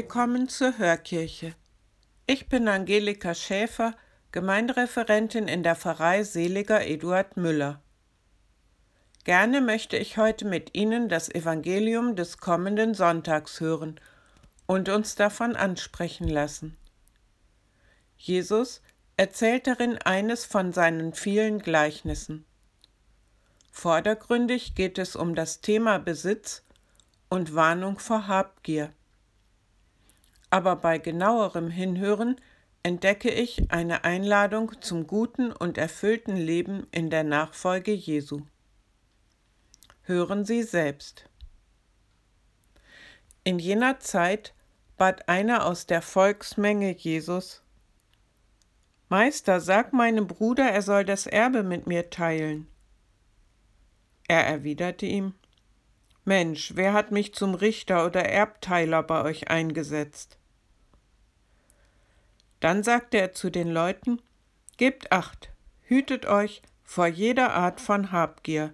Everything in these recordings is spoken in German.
Willkommen zur Hörkirche. Ich bin Angelika Schäfer, Gemeindereferentin in der Pfarrei Seliger Eduard Müller. Gerne möchte ich heute mit Ihnen das Evangelium des kommenden Sonntags hören und uns davon ansprechen lassen. Jesus erzählt darin eines von seinen vielen Gleichnissen. Vordergründig geht es um das Thema Besitz und Warnung vor Habgier aber bei genauerem Hinhören entdecke ich eine Einladung zum guten und erfüllten Leben in der Nachfolge Jesu. Hören Sie selbst. In jener Zeit bat einer aus der Volksmenge Jesus, Meister, sag meinem Bruder, er soll das Erbe mit mir teilen. Er erwiderte ihm, Mensch, wer hat mich zum Richter oder Erbteiler bei euch eingesetzt? Dann sagte er zu den Leuten, Gebt acht, hütet euch vor jeder Art von Habgier.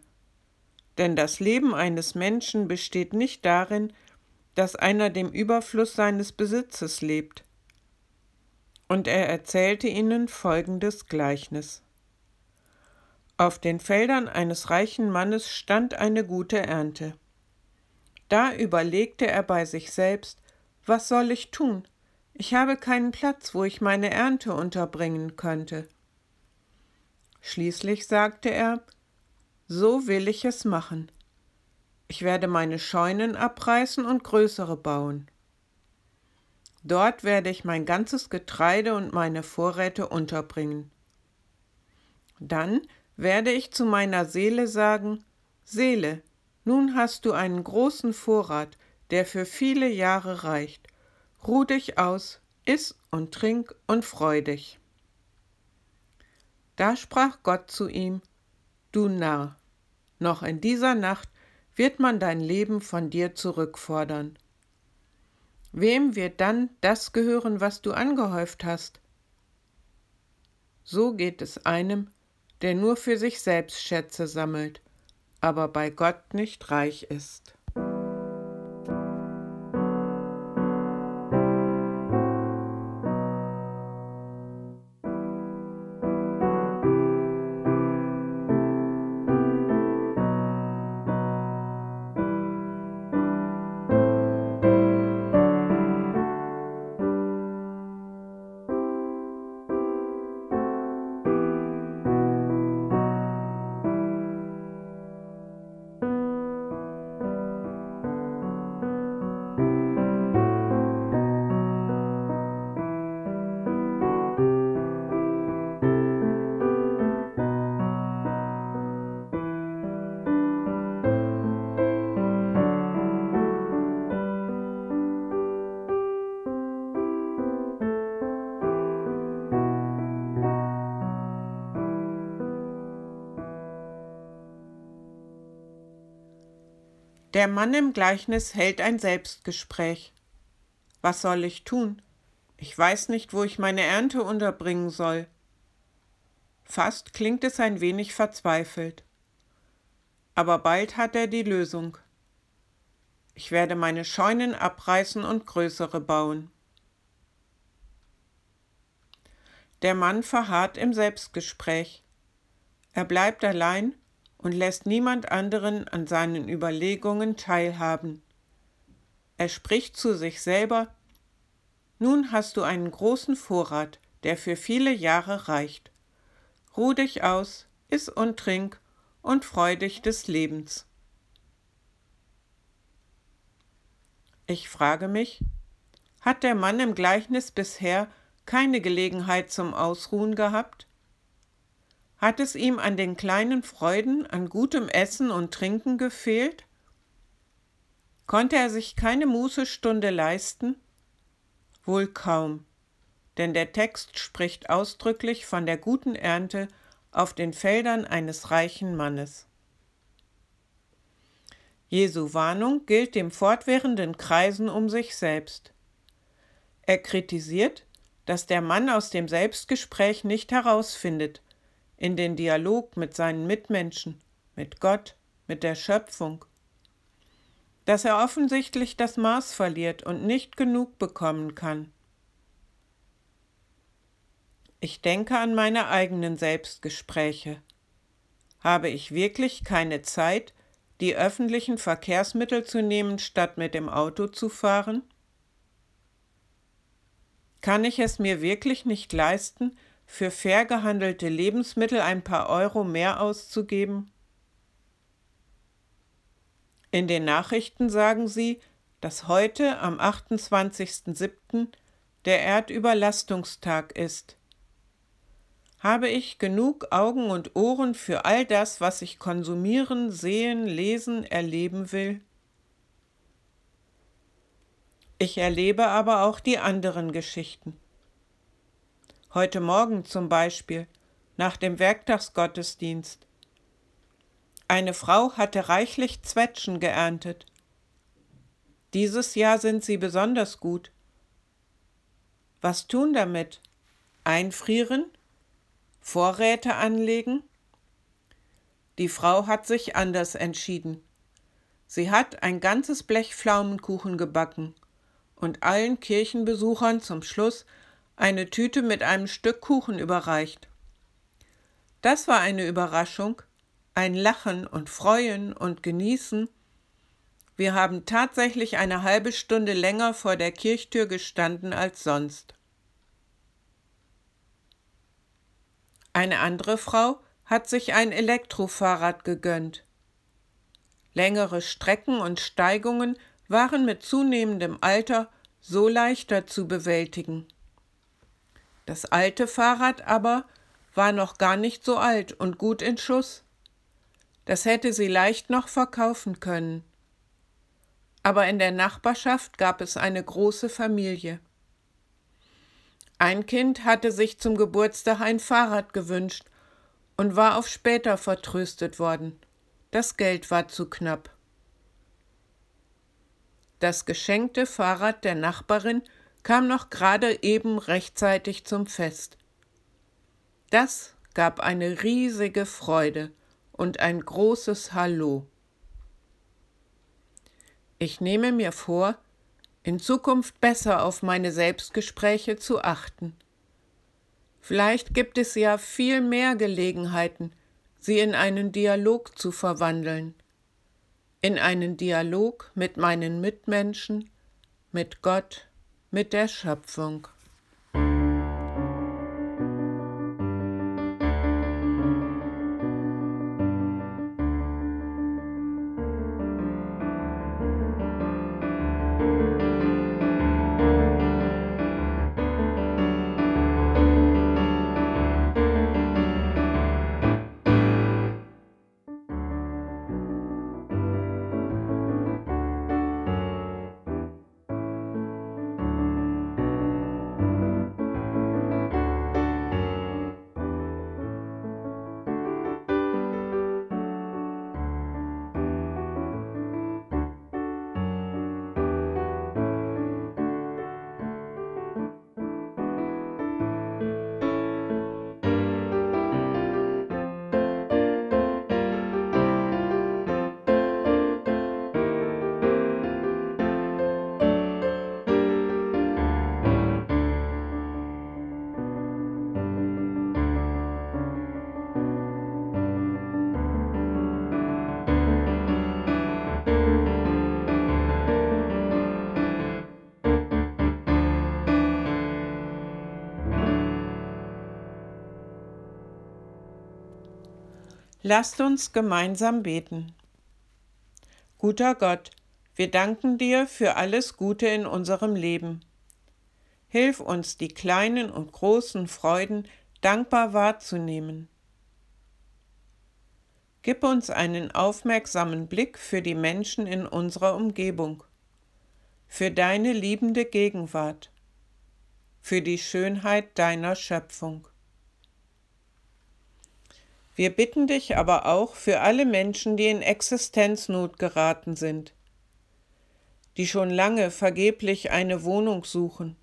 Denn das Leben eines Menschen besteht nicht darin, dass einer dem Überfluss seines Besitzes lebt. Und er erzählte ihnen folgendes Gleichnis. Auf den Feldern eines reichen Mannes stand eine gute Ernte. Da überlegte er bei sich selbst, was soll ich tun? Ich habe keinen Platz, wo ich meine Ernte unterbringen könnte. Schließlich sagte er, so will ich es machen. Ich werde meine Scheunen abreißen und größere bauen. Dort werde ich mein ganzes Getreide und meine Vorräte unterbringen. Dann werde ich zu meiner Seele sagen, Seele, nun hast du einen großen Vorrat, der für viele Jahre reicht. Ruh dich aus, iss und trink und freu dich. Da sprach Gott zu ihm, Du Narr, noch in dieser Nacht wird man dein Leben von dir zurückfordern. Wem wird dann das gehören, was du angehäuft hast? So geht es einem, der nur für sich selbst Schätze sammelt, aber bei Gott nicht reich ist. Der Mann im Gleichnis hält ein Selbstgespräch. Was soll ich tun? Ich weiß nicht, wo ich meine Ernte unterbringen soll. Fast klingt es ein wenig verzweifelt. Aber bald hat er die Lösung. Ich werde meine Scheunen abreißen und größere bauen. Der Mann verharrt im Selbstgespräch. Er bleibt allein und lässt niemand anderen an seinen Überlegungen teilhaben. Er spricht zu sich selber Nun hast du einen großen Vorrat, der für viele Jahre reicht. Ruh dich aus, iss und trink und freu dich des Lebens. Ich frage mich, hat der Mann im Gleichnis bisher keine Gelegenheit zum Ausruhen gehabt? Hat es ihm an den kleinen Freuden, an gutem Essen und Trinken gefehlt? Konnte er sich keine Mußestunde leisten? Wohl kaum, denn der Text spricht ausdrücklich von der guten Ernte auf den Feldern eines reichen Mannes. Jesu Warnung gilt dem fortwährenden Kreisen um sich selbst. Er kritisiert, dass der Mann aus dem Selbstgespräch nicht herausfindet, in den Dialog mit seinen Mitmenschen, mit Gott, mit der Schöpfung. dass er offensichtlich das Maß verliert und nicht genug bekommen kann. Ich denke an meine eigenen Selbstgespräche. Habe ich wirklich keine Zeit, die öffentlichen Verkehrsmittel zu nehmen, statt mit dem Auto zu fahren? Kann ich es mir wirklich nicht leisten, für fair gehandelte Lebensmittel ein paar Euro mehr auszugeben? In den Nachrichten sagen sie, dass heute am 28.07. der Erdüberlastungstag ist. Habe ich genug Augen und Ohren für all das, was ich konsumieren, sehen, lesen, erleben will? Ich erlebe aber auch die anderen Geschichten. Heute Morgen zum Beispiel, nach dem Werktagsgottesdienst. Eine Frau hatte reichlich Zwetschgen geerntet. Dieses Jahr sind sie besonders gut. Was tun damit? Einfrieren? Vorräte anlegen? Die Frau hat sich anders entschieden. Sie hat ein ganzes Blech Pflaumenkuchen gebacken und allen Kirchenbesuchern zum Schluss eine Tüte mit einem Stück Kuchen überreicht. Das war eine Überraschung, ein Lachen und Freuen und Genießen. Wir haben tatsächlich eine halbe Stunde länger vor der Kirchtür gestanden als sonst. Eine andere Frau hat sich ein Elektrofahrrad gegönnt. Längere Strecken und Steigungen waren mit zunehmendem Alter so leichter zu bewältigen. Das alte Fahrrad aber war noch gar nicht so alt und gut in Schuss. Das hätte sie leicht noch verkaufen können. Aber in der Nachbarschaft gab es eine große Familie. Ein Kind hatte sich zum Geburtstag ein Fahrrad gewünscht und war auf später vertröstet worden. Das Geld war zu knapp. Das geschenkte Fahrrad der Nachbarin kam noch gerade eben rechtzeitig zum Fest. Das gab eine riesige Freude und ein großes Hallo. Ich nehme mir vor, in Zukunft besser auf meine Selbstgespräche zu achten. Vielleicht gibt es ja viel mehr Gelegenheiten, sie in einen Dialog zu verwandeln, in einen Dialog mit meinen Mitmenschen, mit Gott, mit der Schöpfung. Lasst uns gemeinsam beten. Guter Gott, wir danken dir für alles Gute in unserem Leben. Hilf uns, die kleinen und großen Freuden dankbar wahrzunehmen. Gib uns einen aufmerksamen Blick für die Menschen in unserer Umgebung, für deine liebende Gegenwart, für die Schönheit deiner Schöpfung. Wir bitten dich aber auch für alle Menschen, die in Existenznot geraten sind, die schon lange vergeblich eine Wohnung suchen,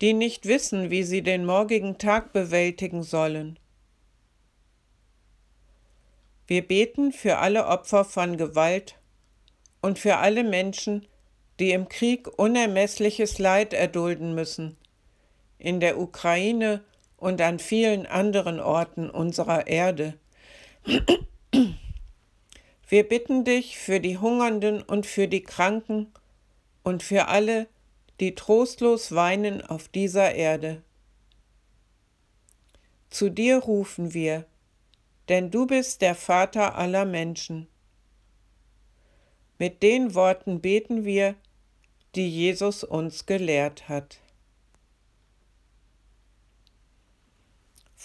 die nicht wissen, wie sie den morgigen Tag bewältigen sollen. Wir beten für alle Opfer von Gewalt, und für alle Menschen, die im Krieg unermessliches Leid erdulden müssen, in der Ukraine und an vielen anderen Orten unserer Erde. Wir bitten dich für die Hungernden und für die Kranken und für alle, die trostlos weinen auf dieser Erde. Zu dir rufen wir, denn du bist der Vater aller Menschen. Mit den Worten beten wir, die Jesus uns gelehrt hat.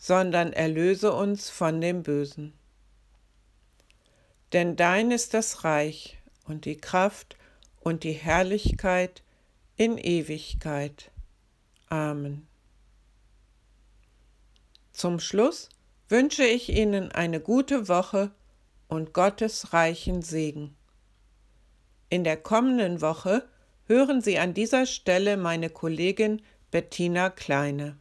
sondern erlöse uns von dem Bösen. Denn dein ist das Reich und die Kraft und die Herrlichkeit in Ewigkeit. Amen. Zum Schluss wünsche ich Ihnen eine gute Woche und Gottes reichen Segen. In der kommenden Woche hören Sie an dieser Stelle meine Kollegin Bettina Kleine.